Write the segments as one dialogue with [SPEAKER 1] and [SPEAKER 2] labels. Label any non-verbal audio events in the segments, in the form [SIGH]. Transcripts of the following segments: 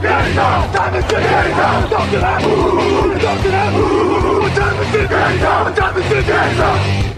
[SPEAKER 1] 天上，他们是天上，跳起来，呜，起来，呜，我是天
[SPEAKER 2] 上，他们是天上。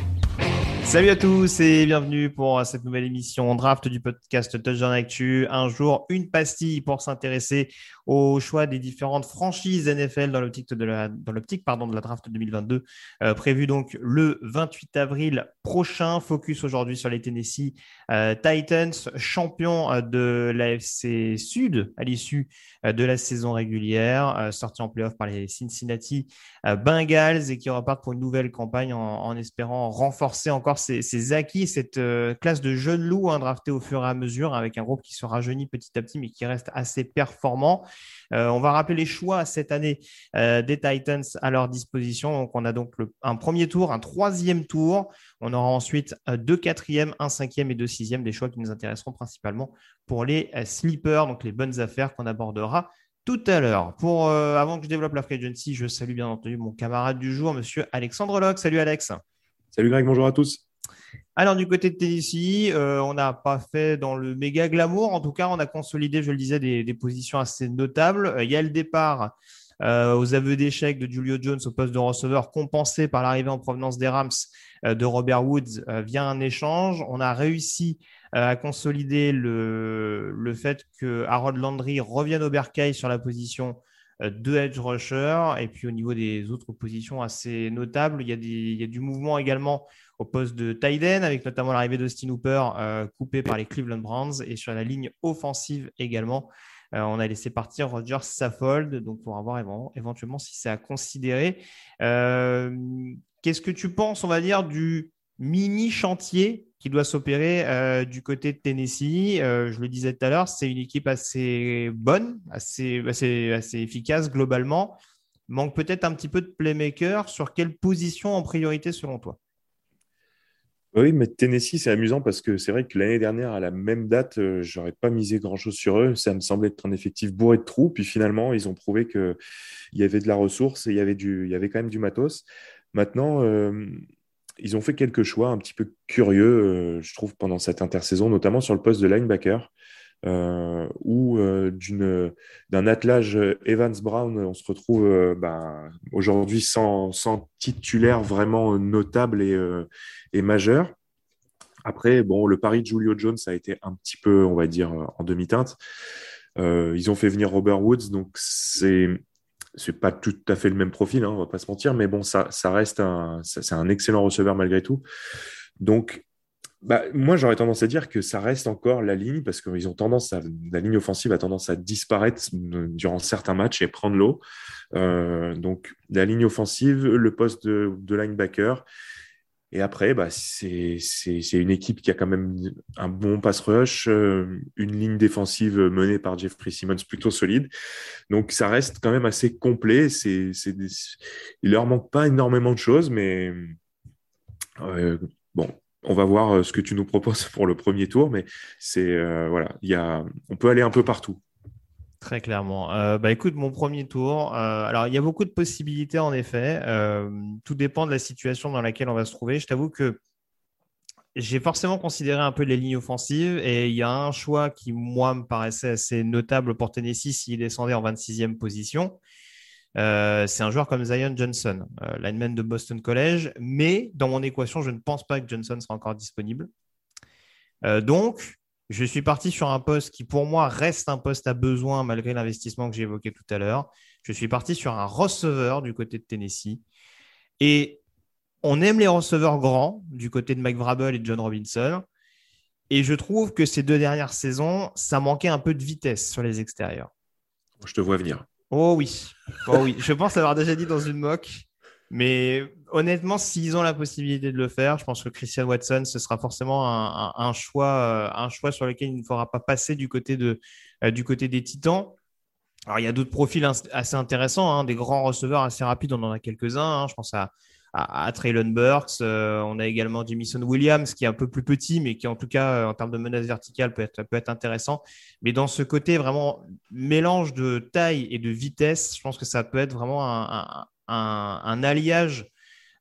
[SPEAKER 2] Salut à tous et bienvenue pour cette nouvelle émission draft du podcast Touchdown Actu. Un jour, une pastille pour s'intéresser au choix des différentes franchises NFL dans l'optique de la, dans l'optique, pardon, de la draft 2022, euh, prévu donc le 28 avril prochain. Focus aujourd'hui sur les Tennessee euh, Titans, champions euh, de l'AFC Sud à l'issue de la saison régulière, euh, sortis en playoff par les Cincinnati Bengals et qui repartent pour une nouvelle campagne en espérant renforcer encore ses acquis, cette euh, classe de jeunes loups hein, draftés au fur et à mesure avec un groupe qui se rajeunit petit à petit mais qui reste assez performant. Euh, on va rappeler les choix cette année euh, des Titans à leur disposition. On a donc un premier tour, un troisième tour. On aura ensuite deux quatrièmes, un cinquième et deux sixièmes, des choix qui nous intéresseront principalement pour les sleepers, donc les bonnes affaires qu'on abordera tout à l'heure. Avant que je développe la free agency, je salue bien entendu mon camarade du jour, Monsieur Alexandre Locke. Salut Alex.
[SPEAKER 3] Salut Greg, bonjour à tous.
[SPEAKER 2] Alors, du côté de Tennessee, euh, on n'a pas fait dans le méga glamour. En tout cas, on a consolidé, je le disais, des, positions assez notables. Euh, Il y a le départ euh, aux aveux d'échec de Julio Jones au poste de receveur, compensé par l'arrivée en provenance des Rams de Robert Woods via un échange. On a réussi à consolider le, le fait que Harold Landry revienne au bercail sur la position euh, de edge rusher. Et puis, au niveau des autres positions assez notables, il y a, du mouvement également au poste de Tyden, avec notamment l'arrivée d'Austin Hooper, euh, coupé par les Cleveland Browns, et sur la ligne offensive également. euh, on a laissé partir Roger Saffold, donc pour voir évent- éventuellement si c'est à considérer. Qu'est-ce que tu penses, on va dire, du mini chantier qui doit s'opérer euh, du côté de Tennessee Euh, Je le disais tout à l'heure, c'est une équipe assez bonne, assez, efficace globalement. Manque peut-être un petit peu de playmaker. Sur quelle position en priorité selon toi?
[SPEAKER 3] Oui, mais Tennessee, c'est amusant parce que c'est vrai que l'année dernière, à la même date, euh, j'aurais pas misé grand-chose sur eux. Ça me semblait être un effectif bourré de trous. Puis finalement, ils ont prouvé qu'il y avait de la ressource et il y avait, il y avait quand même du matos. Maintenant, ils ont fait quelques choix un petit peu curieux, euh, je trouve, pendant cette intersaison, notamment sur le poste de linebacker, euh, où euh, d'un attelage Evans-Brown, on se retrouve euh, ben, aujourd'hui sans, titulaire vraiment notable et, et majeur. Après, bon, le pari de Julio Jones a été un petit peu, on va dire, en demi-teinte. Ils ont fait venir Robert Woods, donc c'est c'est pas tout à fait le même profil, hein, on va pas se mentir, mais bon, ça, reste un, c'est un excellent receveur malgré tout. Donc, bah, moi, j'aurais tendance à dire que ça reste encore la ligne parce qu'ils la ligne offensive a tendance à disparaître euh, durant certains matchs et prendre l'eau. Euh, donc, la ligne offensive, le poste de linebacker. Et après, bah, c'est une équipe qui a quand même un bon pass rush, euh, une ligne défensive menée par Jeffrey Simmons plutôt solide. Donc, ça reste quand même assez complet. C'est, des- Il leur manque pas énormément de choses, mais euh, bon, on va voir euh, ce que tu nous proposes [LAUGHS] pour le premier tour. Mais c'est voilà, on peut aller un peu partout.
[SPEAKER 2] Très clairement. Euh, bah, écoute, mon premier tour. euh, alors, il y a beaucoup de possibilités en effet. Euh, tout dépend de la situation dans laquelle on va se trouver. Je t'avoue que j'ai forcément considéré un peu les lignes offensives et il y a un choix qui, moi, me paraissait assez notable pour Tennessee s'il descendait en 26e position. c'est un joueur comme Zion Johnson, lineman de Boston College, mais dans mon équation, je ne pense pas que Johnson sera encore disponible. donc, je suis parti sur un poste qui, pour moi, reste un poste à besoin malgré l'investissement que j'ai évoqué tout à l'heure. Je suis parti sur un receveur du côté de Tennessee. Et on aime les receveurs grands du côté de Mike Vrabel et John Robinson. Et je trouve que ces deux dernières saisons, ça manquait un peu de vitesse sur les extérieurs.
[SPEAKER 3] Je te vois venir.
[SPEAKER 2] Oh oui. Oh oui. Je pense avoir déjà dit dans une moque. Mais honnêtement, s'ils ont la possibilité de le faire, je pense que Christian Watson, ce sera forcément un, choix, euh, un choix sur lequel il ne faudra pas passer du côté, de, euh, du côté des Titans. Alors, il y a d'autres profils assez intéressants, hein, des grands receveurs assez rapides, on en a quelques-uns. Hein. je pense à, à, Traylon Burks. Euh, on a également Jamison Williams, qui est un peu plus petit, mais qui, en tout cas, en termes de menace verticale, peut être, peut être intéressant. Mais dans ce côté vraiment mélange de taille et de vitesse, je pense que ça peut être vraiment un, alliage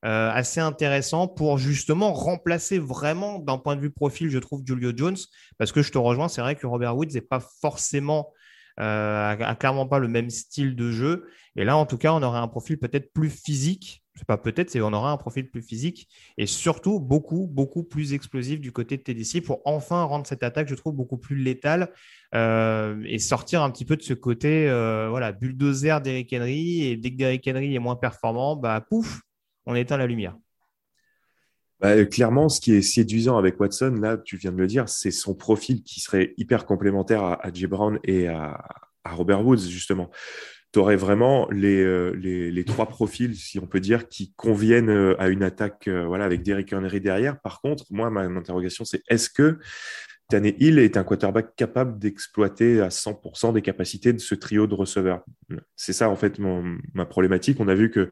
[SPEAKER 2] euh, assez intéressant pour justement remplacer vraiment d'un point de vue profil, je trouve, Julio Jones, parce que je te rejoins, c'est vrai que Robert Woods n'est pas forcément, euh, clairement pas le même style de jeu. Et là, en tout cas, on aurait un profil peut-être plus physique pas peut-être, c'est on aura un profil plus physique et surtout beaucoup, beaucoup plus explosif du côté de TDC pour enfin rendre cette attaque, je trouve, beaucoup plus létale euh, et sortir un petit peu de ce côté euh, voilà, bulldozer d'Eric Henry. Et dès que Derrick Henry est moins performant, bah pouf, on éteint la lumière.
[SPEAKER 3] Bah, clairement, ce qui est séduisant avec Watson, là, tu viens de le dire, c'est son profil qui serait hyper complémentaire à, à Jay Brown et à, à Robert Woods, justement tu aurais vraiment euh, les, les, trois profils, si on peut dire, qui conviennent euh, à une attaque euh, voilà, avec Derrick Henry derrière. Par contre, moi, ma, interrogation, c'est est-ce que Taney Hill est un quarterback capable d'exploiter à 100% des capacités de ce trio de receveurs? C'est ça, en fait, ma problématique. On a vu que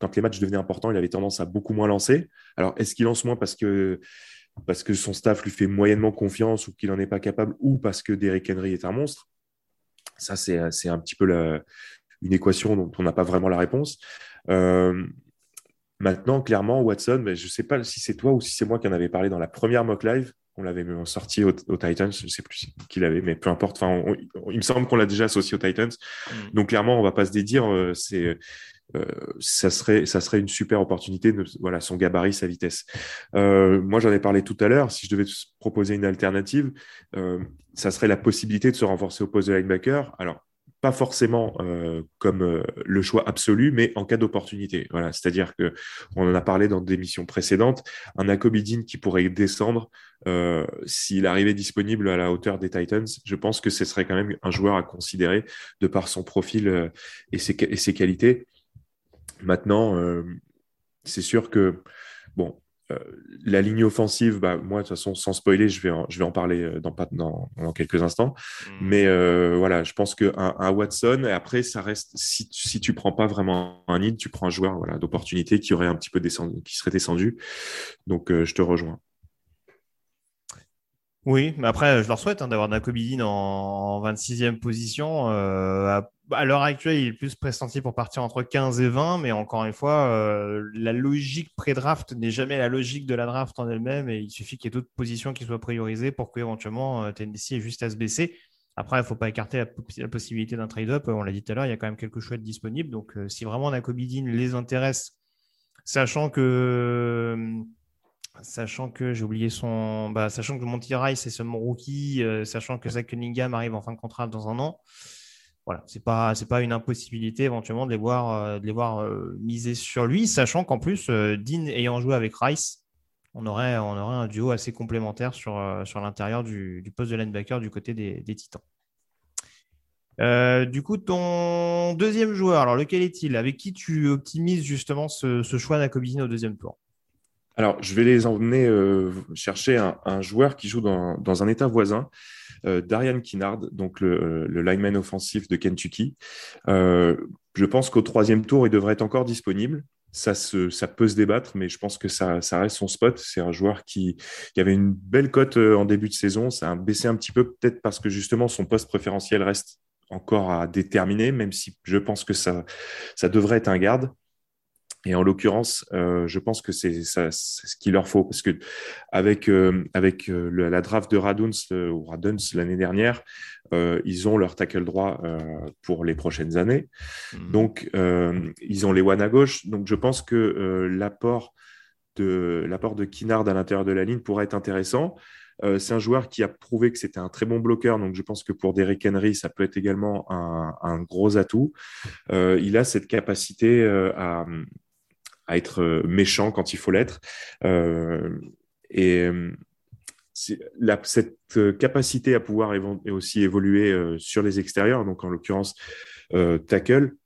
[SPEAKER 3] quand les matchs devenaient importants, il avait tendance à beaucoup moins lancer. Alors, est-ce qu'il lance moins parce que parce que son staff lui fait moyennement confiance ou qu'il n'en est pas capable ou parce que Derrick Henry est un monstre? Ça, c'est un petit peu une équation dont on n'a pas vraiment la réponse. Euh, maintenant, clairement, Watson, mais je ne sais pas si c'est toi ou si c'est moi qui en avais parlé dans la première mock live. On l'avait sorti aux, Titans, je ne sais plus qui l'avait, mais peu importe. Enfin, il me semble qu'on l'a déjà associé aux Titans. Mm. Donc, clairement, on ne va pas se dédire. Euh, c'est euh, ça serait ça serait une super opportunité voilà son gabarit sa vitesse euh, moi j'en ai parlé tout à l'heure si je devais proposer une alternative euh, ça serait la possibilité de se renforcer au poste de linebacker alors pas forcément euh, comme euh, le choix absolu, mais en cas d'opportunité. C'est-à-dire que on en a parlé dans des missions précédentes, un Akobidin qui pourrait descendre euh, s'il arrivait disponible à la hauteur des Titans. Je pense que ce serait quand même un joueur à considérer de par son profil et, ses, qualités. Maintenant, c'est sûr que bon, euh, la ligne offensive, bah, moi, de toute façon, sans spoiler, je vais en, je vais en parler euh, dans, dans, dans quelques instants. Hmm. Mais euh, voilà, je pense qu'un un Watson, et après, ça reste, si, si tu prends pas vraiment un nid, tu prends un joueur voilà, d'opportunité qui aurait un petit peu descendu, qui serait descendu. Donc, je te rejoins.
[SPEAKER 2] Oui, mais après, je leur souhaite hein, d'avoir Nakobidin en, 26e position. Euh, à, l'heure actuelle, il est plus pressenti pour partir entre 15 et 20, mais encore une fois, euh, la logique pré-draft n'est jamais la logique de la draft en elle-même, et il suffit qu'il y ait d'autres positions qui soient priorisées pour qu'éventuellement euh, Tennessee ait juste à se baisser. Après, il ne faut pas écarter la, possibilité d'un trade-up. On l'a dit tout à l'heure, il y a quand même quelques choix disponibles. Donc, si vraiment Nakobidin les intéresse, sachant que Sachant que j'ai oublié son. Bah, sachant que Monty Rice est seulement rookie, euh, sachant que Zach Cunningham arrive en fin de contrat dans un an, voilà, c'est pas pas une impossibilité éventuellement de les voir euh, de voir euh, miser sur lui, sachant qu'en plus Dean ayant joué avec Rice, on aurait un duo assez complémentaire sur l'intérieur du, poste de linebacker du côté des, Titans. du coup, ton deuxième joueur, alors lequel est-il? Avec qui tu optimises justement ce, ce choix d'Akobizine au deuxième tour?
[SPEAKER 3] Alors, je vais les emmener euh, chercher un, joueur qui joue dans, un état voisin, euh, Darian Kinnard, donc le, lineman offensif de Kentucky. Euh, je pense qu'au troisième tour, il devrait être encore disponible. Ça, ça peut se débattre, mais je pense que ça, reste son spot. C'est un joueur qui, avait une belle cote en début de saison. Ça a baissé un petit peu, peut-être parce que justement son poste préférentiel reste encore à déterminer, même si je pense que ça, ça devrait être un garde. Et en l'occurrence, euh, je pense que c'est ce qu'il leur faut parce que avec euh, avec euh, la draft de Raduns ou Raduns l'année dernière, ils ont leur tackle droit pour les prochaines années. Mhm. Donc ils ont les one à gauche. Donc je pense que l'apport de l'apport de Kinard à l'intérieur de la ligne pourrait être intéressant. c'est un joueur qui a prouvé que c'était un très bon bloqueur, donc je pense que pour Derrick Henry, ça peut être également un, un gros atout. il a cette capacité à, à être euh, méchant quand il faut l'être. Euh, et euh, cette capacité à pouvoir aussi évoluer sur les extérieurs, donc en l'occurrence tackle,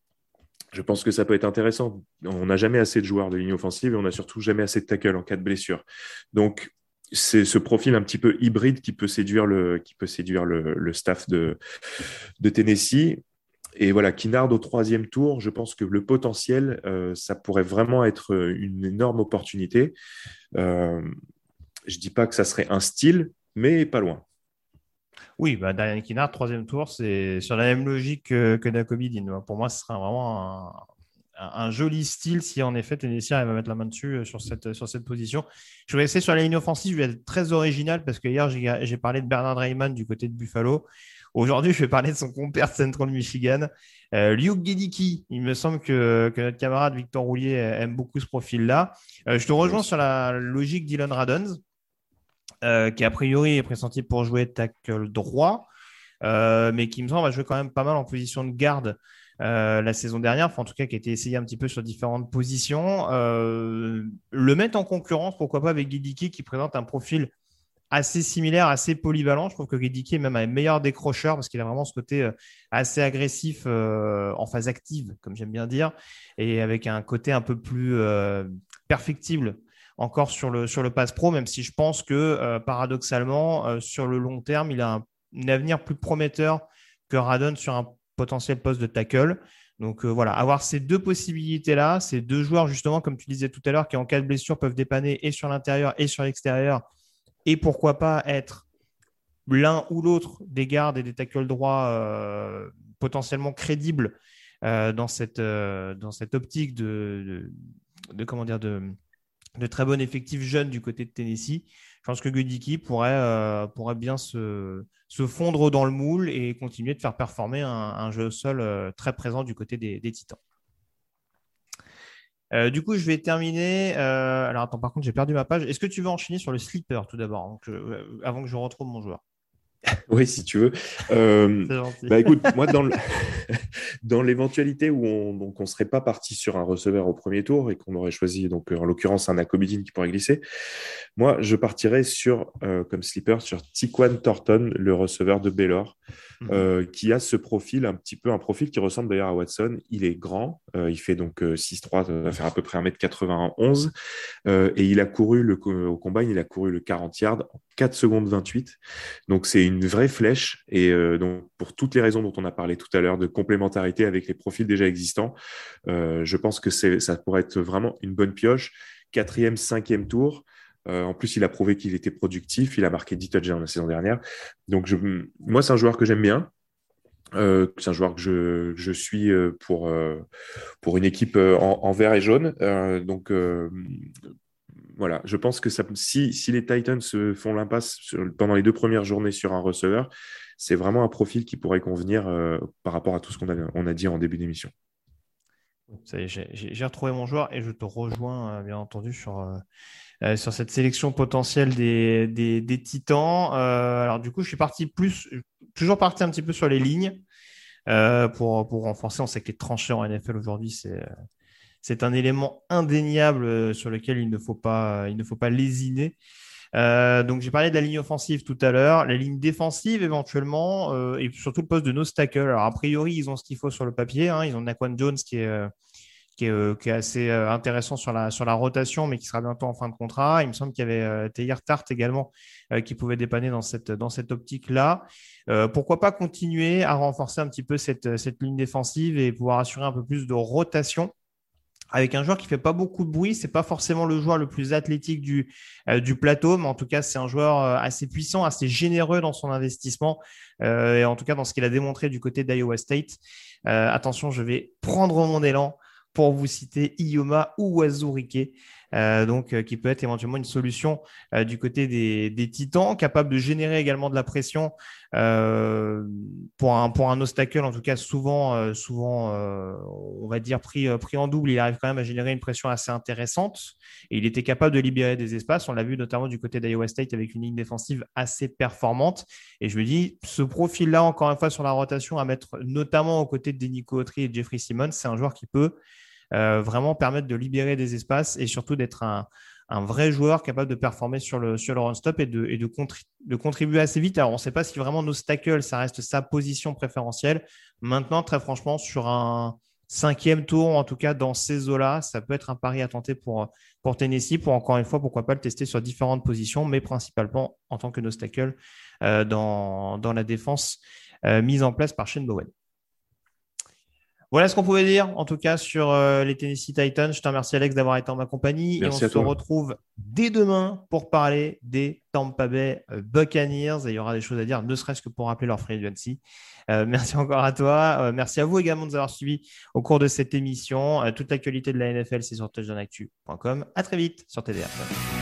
[SPEAKER 3] je pense que ça peut être intéressant. On n'a jamais assez de joueurs de ligne offensive et on n'a surtout jamais assez de tackle en cas de blessure. Donc, c'est ce profil un petit peu hybride qui peut séduire le, qui peut séduire le staff de, de Tennessee. Et voilà, Kinard au troisième tour, je pense que le potentiel, euh, ça pourrait vraiment être euh, une énorme opportunité. Euh, je ne dis pas que ça serait un style, mais pas loin.
[SPEAKER 2] Oui, bah, Darian Kinard, troisième tour, c'est sur la même logique que, que Pour moi, ce serait vraiment un, joli style si en effet Tennessee va mettre la main dessus sur cette, sur cette position. Je vais essayer sur la ligne offensive, je vais être très original parce que hier, j'ai parlé de Bernard Raymond du côté de Buffalo. Aujourd'hui, je vais parler de son compère Central Michigan, euh, Luke Gedicki. Il me semble que, notre camarade Victor Roulier aime beaucoup ce profil-là. Euh, je te rejoins sur la logique d'Elon Radons, euh, qui a priori est pressenti pour jouer tackle droit, mais qui me semble va jouer quand même pas mal en position de garde. la saison dernière, enfin, en tout cas qui a été essayé un petit peu sur différentes positions. le mettre en concurrence, pourquoi pas avec Gedicki qui présente un profil assez similaire, assez polyvalent. Je trouve que Gedicki est même un meilleur décrocheur parce qu'il a vraiment ce côté euh, assez agressif euh, en phase active, comme j'aime bien dire, et avec un côté un peu plus euh, perfectible encore sur le, sur le pass pro, même si je pense que paradoxalement, sur le long terme, il a un, avenir plus prometteur que Radon sur un potentiel poste de tackle. Donc voilà, avoir ces deux possibilités-là, ces deux joueurs, justement, comme tu disais tout à l'heure, qui en cas de blessure peuvent dépanner et sur l'intérieur et sur l'extérieur et pourquoi pas être l'un ou l'autre des gardes et des tackles droits euh, potentiellement crédibles euh, dans, cette, euh, dans cette optique de, comment dire, de, très bon effectif jeune du côté de Tennessee. Je pense que Goodiki pourrait, bien se, se, fondre dans le moule et continuer de faire performer un, jeu au sol très présent du côté des Titans. Euh, du coup, je vais terminer. Euh, alors, attends, par contre, j'ai perdu ma page. Est-ce que tu veux enchaîner sur le slipper tout d'abord, euh, avant que je retrouve mon joueur? [LAUGHS]
[SPEAKER 3] Oui, si tu veux. bah, écoute, moi, dans [LAUGHS] [LAUGHS] l'éventualité où on ne serait pas parti sur un receveur au premier tour et qu'on aurait choisi, donc en l'occurrence, un Acobidine qui pourrait glisser, moi, je partirais sur, comme slipper sur Tiquan Thornton, le receveur de Baylor. Mhm. Euh, qui a ce profil, un petit peu un profil qui ressemble d'ailleurs à Watson. Il est grand, euh, il fait donc 6'3, euh, va faire à peu près 1m91, et il a couru le, au combat, il a couru le 40 yards en 4 secondes 28. Donc c'est une vraie flèche, et donc pour toutes les raisons dont on a parlé tout à l'heure, de complémentarité avec les profils déjà existants, je pense que ça pourrait être vraiment une bonne pioche. Quatrième, cinquième tour. Euh, en plus, il a prouvé qu'il était productif. Il a marqué 10 touchdowns la saison dernière. Donc, moi, c'est un joueur que j'aime bien. Euh, c'est un joueur que je, suis euh, pour, pour une équipe en, vert et jaune. donc, voilà, je pense que si, les Titans se font l'impasse pendant les deux premières journées sur un receveur, c'est vraiment un profil qui pourrait convenir par rapport à tout ce qu'on a, dit en début d'émission.
[SPEAKER 2] J'ai retrouvé mon joueur et je te rejoins bien entendu sur, euh, sur cette sélection potentielle des, des, titans. Euh, alors du coup, je suis parti plus, toujours parti un petit peu sur les lignes euh, pour, pour renforcer. On sait que les tranchées en NFL aujourd'hui, c'est c'est un élément indéniable sur lequel il ne faut pas, lésiner. donc j'ai parlé de la ligne offensive tout à l'heure, la ligne défensive éventuellement, et surtout le poste de no stackle. Alors a priori ils ont ce qu'il faut sur le papier, hein. ils ont Naquan Jones qui est euh, assez euh, intéressant sur la, rotation, mais qui sera bientôt en fin de contrat. Il me semble qu'il y avait euh, Théier Tart également qui pouvait dépanner dans cette, optique-là. pourquoi pas continuer à renforcer un petit peu cette ligne défensive et pouvoir assurer un peu plus de rotation? Avec un joueur qui fait pas beaucoup de bruit. C'est pas forcément le joueur le plus athlétique du, du plateau, mais en tout cas, c'est un joueur assez puissant, assez généreux dans son investissement, et en tout cas dans ce qu'il a démontré du côté d'Iowa State. attention, je vais prendre mon élan pour vous citer Iyoma ou Wazurike. Euh, euh, qui peut être éventuellement une solution euh, du côté des, titans, capable de générer également de la pression pour, un, pour un obstacle, en tout cas souvent, souvent on va dire pris, pris en double, il arrive quand même à générer une pression assez intéressante et il était capable de libérer des espaces. On l'a vu notamment du côté d'Iowa State avec une ligne défensive assez performante. Et je me dis, ce profil-là, encore une fois, sur la rotation, à mettre notamment aux côtés de Nico Autry et Jeffrey Simmons, c'est un joueur qui peut vraiment permettre de libérer des espaces et surtout d'être un, vrai joueur capable de performer sur le, sur le run-stop et, de, contribuer assez vite. Alors, on ne sait pas si vraiment nos stackles, ça reste sa position préférentielle. Maintenant, très franchement, sur un cinquième tour, en tout cas dans ces eaux-là, ça peut être un pari à tenter pour, Tennessee, pour encore une fois, pourquoi pas le tester sur différentes positions, mais principalement en tant que nos euh, dans, dans, la défense euh, mise en place par Shane Bowen. Voilà ce qu'on pouvait dire, en tout cas, sur euh, les Tennessee Titans. Je te remercie, Alex, d'avoir été en ma compagnie. et on se retrouve dès demain pour parler des Tampa Bay euh, Buccaneers. Et il y aura des choses à dire, ne serait-ce que pour rappeler leur free agency. Euh, [LAUGHS] merci encore à toi. merci à vous également de nous avoir suivis au cours de cette émission. toute l'actualité de la NFL, c'est sur touchdownactu.com. À très vite sur TDR.